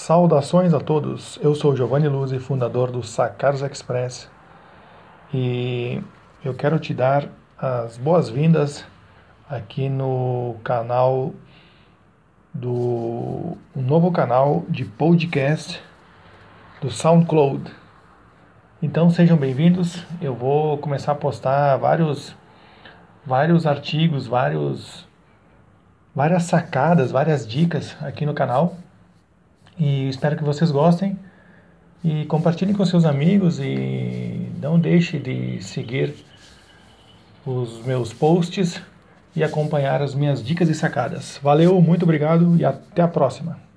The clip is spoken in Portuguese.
Saudações a todos. Eu sou Giovanni Luzzi, fundador do Sacaros Express, e eu quero te dar as boas-vindas aqui no canal do um novo canal de podcast do SoundCloud. Então sejam bem-vindos. Eu vou começar a postar vários vários artigos, vários várias sacadas, várias dicas aqui no canal espero que vocês gostem e compartilhem com seus amigos e não deixe de seguir os meus posts e acompanhar as minhas dicas e sacadas. Valeu, muito obrigado e até a próxima.